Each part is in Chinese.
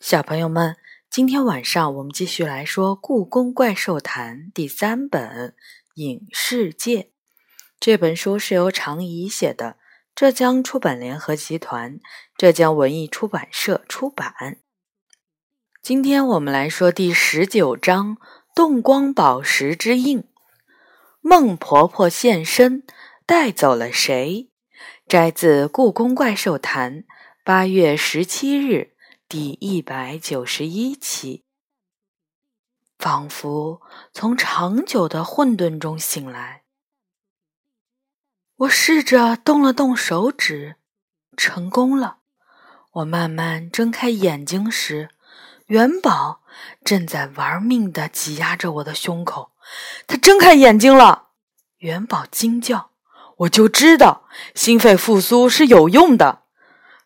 小朋友们，今天晚上我们继续来说《故宫怪兽谈》第三本《影世界》。这本书是由常怡写的，浙江出版联合集团、浙江文艺出版社出版。今天我们来说第十九章《动光宝石之印》。孟婆婆现身，带走了谁？摘自《故宫怪兽谈》，八月十七日。第一百九十一期，仿佛从长久的混沌中醒来。我试着动了动手指，成功了。我慢慢睁开眼睛时，元宝正在玩命的挤压着我的胸口。他睁开眼睛了，元宝惊叫：“我就知道心肺复苏是有用的！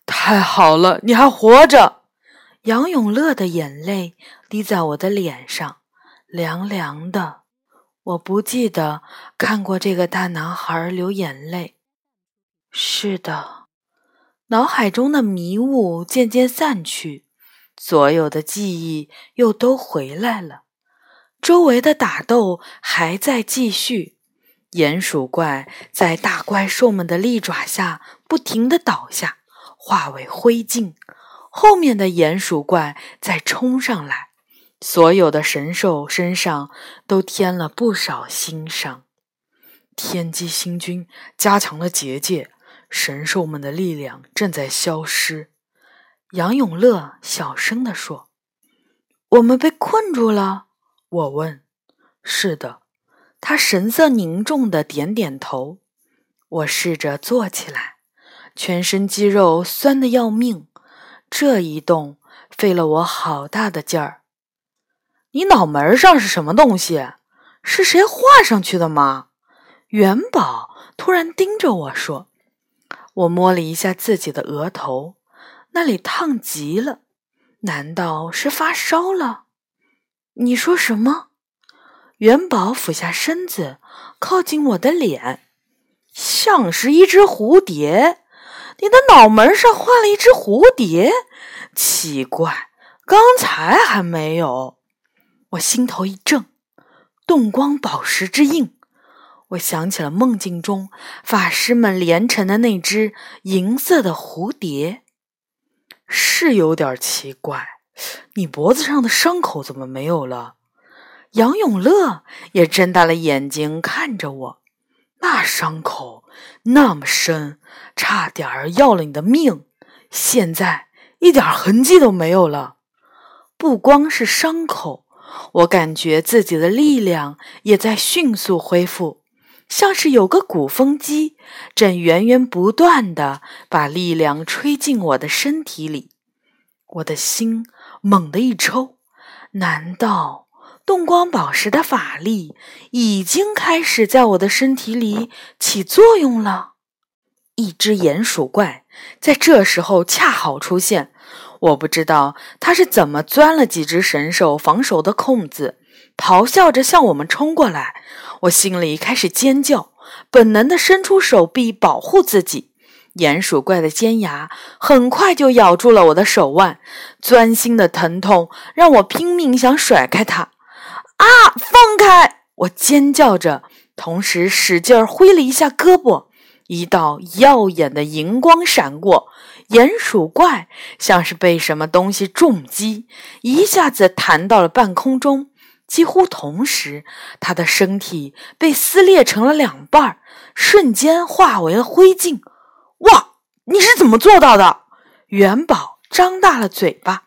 太好了，你还活着！”杨永乐的眼泪滴在我的脸上，凉凉的。我不记得看过这个大男孩流眼泪。是的，脑海中的迷雾渐渐散去，所有的记忆又都回来了。周围的打斗还在继续，鼹鼠怪在大怪兽们的利爪下不停地倒下，化为灰烬。后面的鼹鼠怪再冲上来，所有的神兽身上都添了不少新伤。天机星君加强了结界，神兽们的力量正在消失。杨永乐小声地说：“我们被困住了。”我问：“是的。”他神色凝重的点点头。我试着坐起来，全身肌肉酸得要命。这一动费了我好大的劲儿。你脑门上是什么东西？是谁画上去的吗？元宝突然盯着我说。我摸了一下自己的额头，那里烫极了。难道是发烧了？你说什么？元宝俯下身子，靠近我的脸，像是一只蝴蝶。你的脑门上画了一只蝴蝶，奇怪，刚才还没有。我心头一怔，动光宝石之印。我想起了梦境中法师们连成的那只银色的蝴蝶，是有点奇怪。你脖子上的伤口怎么没有了？杨永乐也睁大了眼睛看着我。那伤口那么深，差点儿要了你的命。现在一点痕迹都没有了。不光是伤口，我感觉自己的力量也在迅速恢复，像是有个鼓风机正源源不断的把力量吹进我的身体里。我的心猛地一抽，难道？动光宝石的法力已经开始在我的身体里起作用了。一只鼹鼠怪在这时候恰好出现，我不知道它是怎么钻了几只神兽防守的空子，咆哮着向我们冲过来。我心里开始尖叫，本能的伸出手臂保护自己。鼹鼠怪的尖牙很快就咬住了我的手腕，钻心的疼痛让我拼命想甩开它。啊！放开！我尖叫着，同时使劲挥了一下胳膊，一道耀眼的银光闪过，鼹鼠怪像是被什么东西重击，一下子弹到了半空中。几乎同时，他的身体被撕裂成了两半，瞬间化为了灰烬。哇！你是怎么做到的？元宝张大了嘴巴。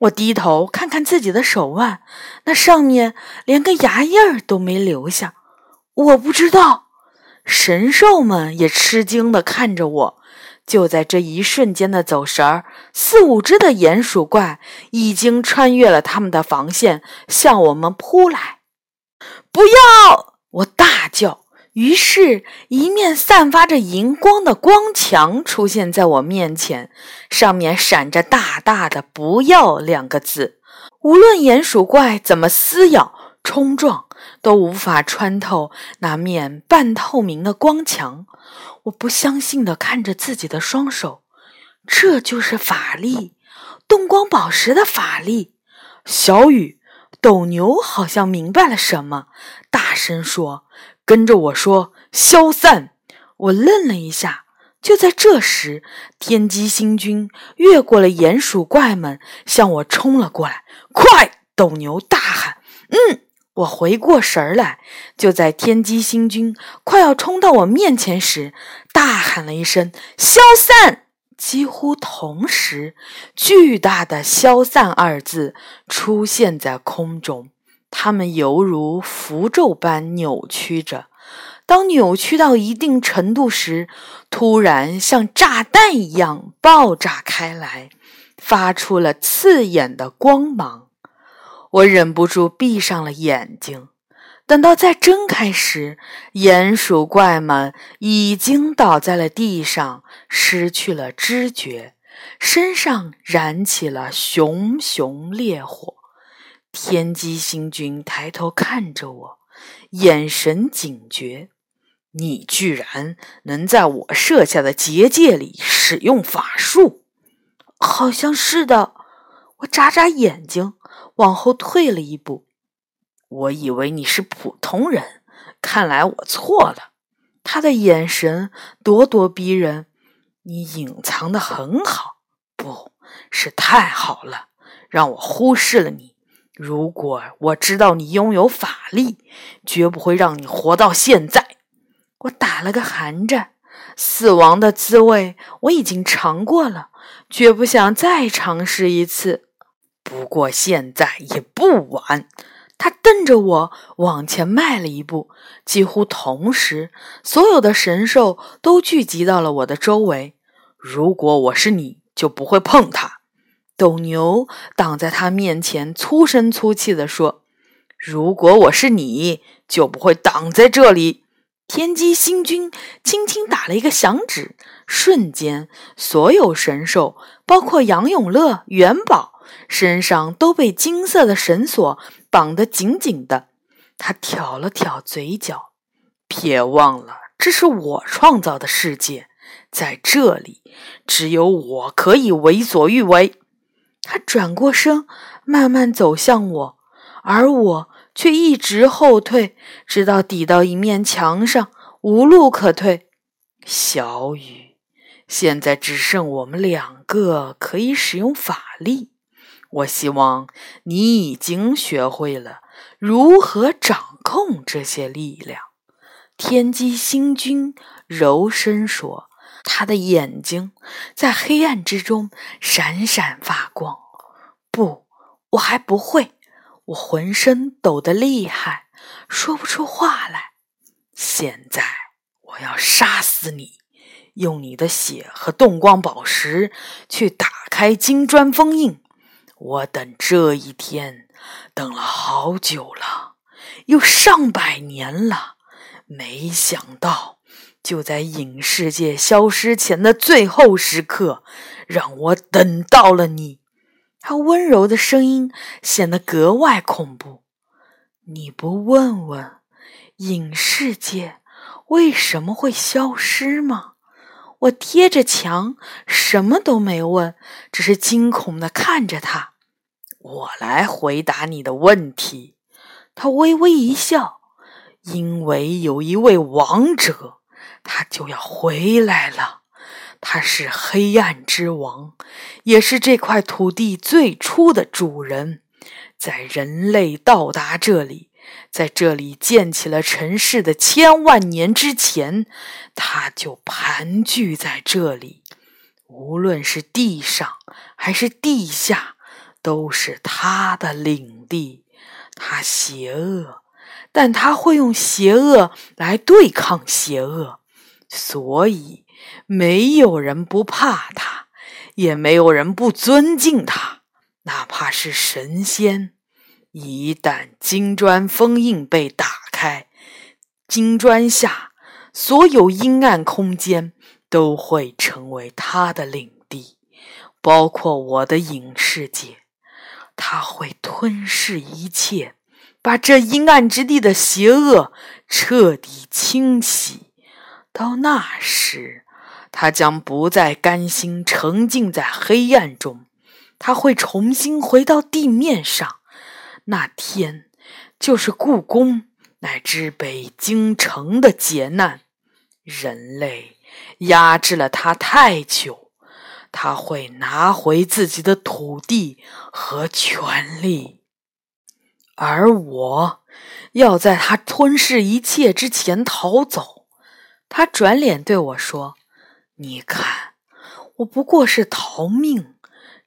我低头看看自己的手腕，那上面连个牙印儿都没留下。我不知道。神兽们也吃惊地看着我。就在这一瞬间的走神儿，四五只的鼹鼠怪已经穿越了他们的防线，向我们扑来。不要！我大叫。于是，一面散发着荧光的光墙出现在我面前，上面闪着大大的“不要”两个字。无论鼹鼠怪怎么撕咬、冲撞，都无法穿透那面半透明的光墙。我不相信地看着自己的双手，这就是法力，动光宝石的法力。小雨、斗牛好像明白了什么，大声说：“跟着我说，消散！”我愣了一下。就在这时，天机星君越过了鼹鼠怪们，向我冲了过来。快！斗牛大喊：“嗯！”我回过神来，就在天机星君快要冲到我面前时，大喊了一声：“消散！”几乎同时，巨大的“消散”二字出现在空中，它们犹如符咒般扭曲着。当扭曲到一定程度时，突然像炸弹一样爆炸开来，发出了刺眼的光芒。我忍不住闭上了眼睛，等到再睁开时，鼹鼠怪们已经倒在了地上，失去了知觉，身上燃起了熊熊烈火。天机星君抬头看着我，眼神警觉：“你居然能在我设下的结界里使用法术？”“好像是的。”我眨眨眼睛。往后退了一步，我以为你是普通人，看来我错了。他的眼神咄咄逼人，你隐藏的很好，不是太好了，让我忽视了你。如果我知道你拥有法力，绝不会让你活到现在。我打了个寒战，死亡的滋味我已经尝过了，绝不想再尝试一次。不过现在也不晚。他瞪着我往前迈了一步，几乎同时，所有的神兽都聚集到了我的周围。如果我是你，就不会碰他。斗牛挡在他面前，粗声粗气地说：“如果我是你，就不会挡在这里。”天机星君轻轻打了一个响指，瞬间，所有神兽，包括杨永乐、元宝。身上都被金色的绳索绑得紧紧的。他挑了挑嘴角，别忘了，这是我创造的世界，在这里只有我可以为所欲为。他转过身，慢慢走向我，而我却一直后退，直到抵到一面墙上，无路可退。小雨，现在只剩我们两个可以使用法力。我希望你已经学会了如何掌控这些力量。天机星君柔声说，他的眼睛在黑暗之中闪闪发光。不，我还不会，我浑身抖得厉害，说不出话来。现在我要杀死你，用你的血和动光宝石去打开金砖封印。我等这一天等了好久了，有上百年了。没想到，就在影世界消失前的最后时刻，让我等到了你。他温柔的声音显得格外恐怖。你不问问影世界为什么会消失吗？我贴着墙，什么都没问，只是惊恐的看着他。我来回答你的问题。他微微一笑，因为有一位王者，他就要回来了。他是黑暗之王，也是这块土地最初的主人。在人类到达这里。在这里建起了城市的千万年之前，他就盘踞在这里。无论是地上还是地下，都是他的领地。他邪恶，但他会用邪恶来对抗邪恶，所以没有人不怕他，也没有人不尊敬他，哪怕是神仙。一旦金砖封印被打开，金砖下所有阴暗空间都会成为他的领地，包括我的影世界。他会吞噬一切，把这阴暗之地的邪恶彻底清洗。到那时，他将不再甘心沉浸在黑暗中。他会重新回到地面上。那天，就是故宫乃至北京城的劫难。人类压制了他太久，他会拿回自己的土地和权利，而我要在他吞噬一切之前逃走。他转脸对我说：“你看，我不过是逃命。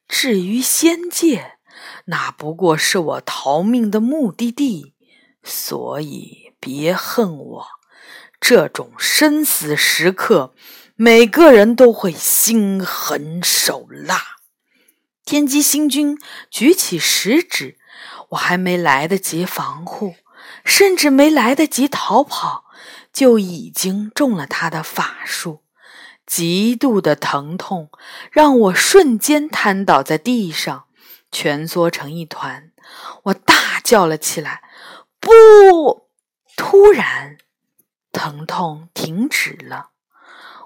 至于仙界，那不过是我逃命的目的地。所以别恨我。”这种生死时刻，每个人都会心狠手辣。天机星君举起食指，我还没来得及防护，甚至没来得及逃跑，就已经中了他的法术。极度的疼痛让我瞬间瘫倒在地上，蜷缩成一团。我大叫了起来：“不！”突然。疼痛停止了，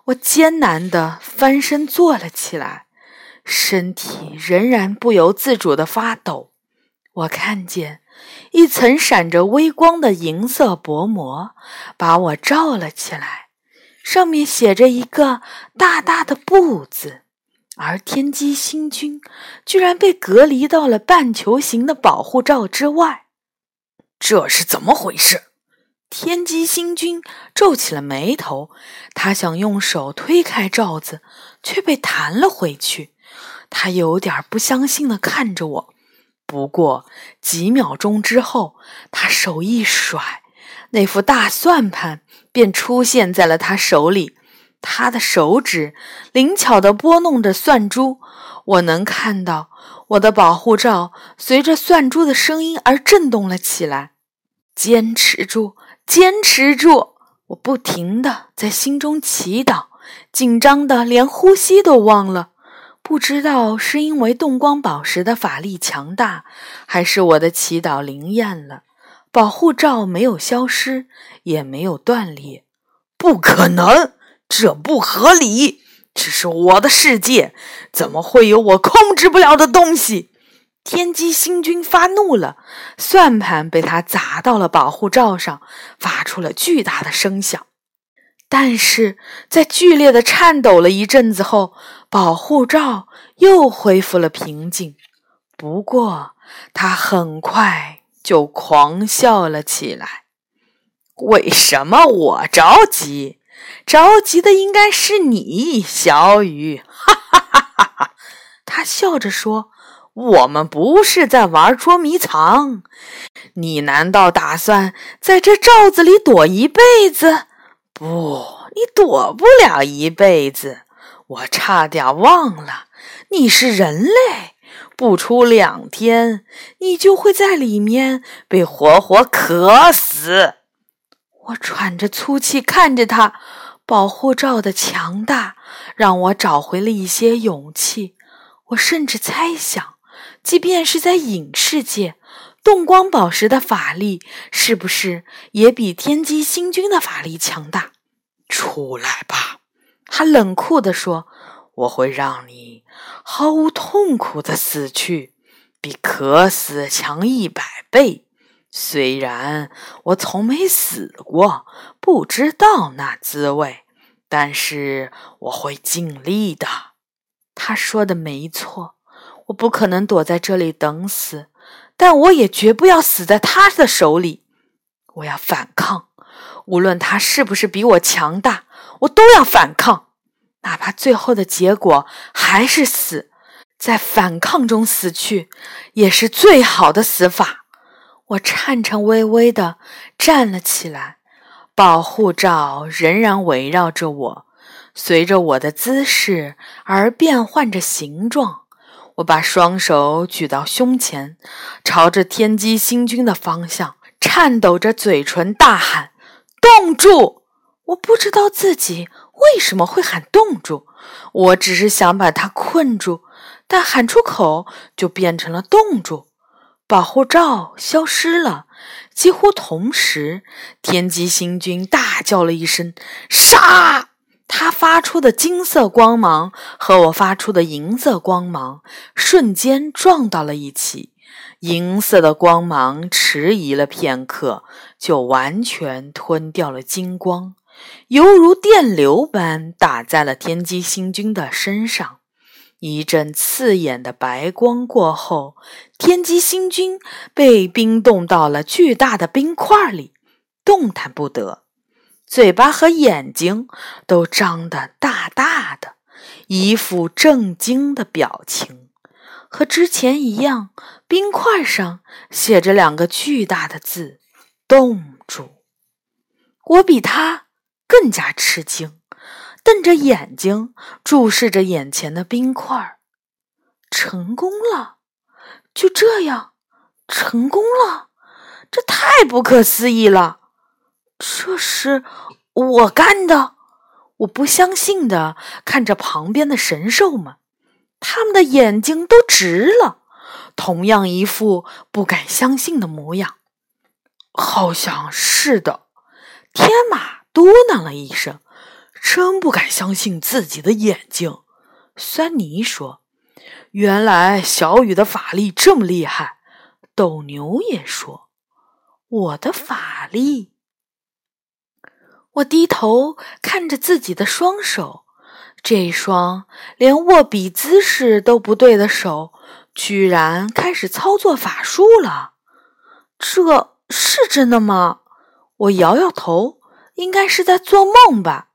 我艰难的翻身坐了起来，身体仍然不由自主的发抖。我看见一层闪着微光的银色薄膜把我罩了起来，上面写着一个大大的“不”字，而天机星君居然被隔离到了半球形的保护罩之外，这是怎么回事？天机星君皱起了眉头，他想用手推开罩子，却被弹了回去。他有点不相信的看着我，不过几秒钟之后，他手一甩，那副大算盘便出现在了他手里。他的手指灵巧地拨弄着算珠，我能看到我的保护罩随着算珠的声音而震动了起来。坚持住！坚持住！我不停地在心中祈祷，紧张的连呼吸都忘了。不知道是因为动光宝石的法力强大，还是我的祈祷灵验了，保护罩没有消失，也没有断裂。不可能，这不合理！这是我的世界，怎么会有我控制不了的东西？天机星君发怒了，算盘被他砸到了保护罩上，发出了巨大的声响。但是在剧烈的颤抖了一阵子后，保护罩又恢复了平静。不过，他很快就狂笑了起来。为什么我着急？着急的应该是你，小雨！哈哈哈哈哈！他笑着说。我们不是在玩捉迷藏，你难道打算在这罩子里躲一辈子？不，你躲不了一辈子。我差点忘了，你是人类，不出两天，你就会在里面被活活渴死。我喘着粗气看着他，保护罩的强大让我找回了一些勇气。我甚至猜想。即便是在影世界，动光宝石的法力是不是也比天机星君的法力强大？出来吧，他冷酷地说：“我会让你毫无痛苦的死去，比渴死强一百倍。虽然我从没死过，不知道那滋味，但是我会尽力的。”他说的没错。我不可能躲在这里等死，但我也绝不要死在他的手里。我要反抗，无论他是不是比我强大，我都要反抗，哪怕最后的结果还是死，在反抗中死去也是最好的死法。我颤颤巍巍地站了起来，保护罩仍然围绕着我，随着我的姿势而变换着形状。我把双手举到胸前，朝着天机星君的方向，颤抖着嘴唇大喊：“冻住！”我不知道自己为什么会喊“冻住”，我只是想把他困住，但喊出口就变成了“冻住”。保护罩消失了，几乎同时，天机星君大叫了一声：“杀！”它发出的金色光芒和我发出的银色光芒瞬间撞到了一起。银色的光芒迟疑了片刻，就完全吞掉了金光，犹如电流般打在了天机星君的身上。一阵刺眼的白光过后，天机星君被冰冻到了巨大的冰块里，动弹不得，嘴巴和眼睛都张得大大的，一副震惊的表情。和之前一样，冰块上写着两个巨大的字：“冻住。”我比他更加吃惊。瞪着眼睛注视着眼前的冰块，成功了！就这样，成功了！这太不可思议了！这是我干的！我不相信的看着旁边的神兽们，他们的眼睛都直了，同样一副不敢相信的模样。好像是的，天马嘟囔了一声。真不敢相信自己的眼睛，酸泥说：“原来小雨的法力这么厉害。”斗牛也说：“我的法力。”我低头看着自己的双手，这双连握笔姿势都不对的手，居然开始操作法术了。这是真的吗？我摇摇头，应该是在做梦吧。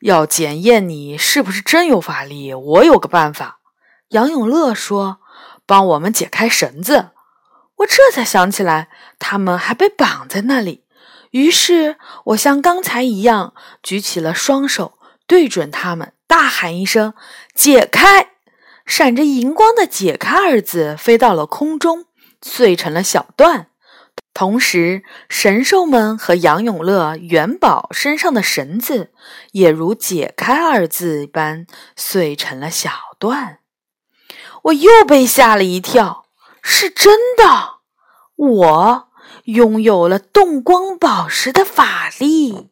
要检验你是不是真有法力，我有个办法。杨永乐说：“帮我们解开绳子。”我这才想起来，他们还被绑在那里。于是，我像刚才一样举起了双手，对准他们，大喊一声：“解开！”闪着荧光的“解开”二字飞到了空中，碎成了小段。同时，神兽们和杨永乐、元宝身上的绳子也如“解开”二字般碎成了小段。我又被吓了一跳，是真的！我拥有了动光宝石的法力。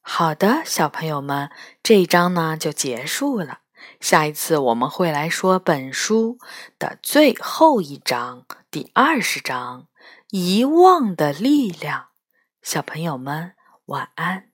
好的，小朋友们，这一章呢就结束了。下一次我们会来说本书的最后一章，第二十章《遗忘的力量》。小朋友们，晚安。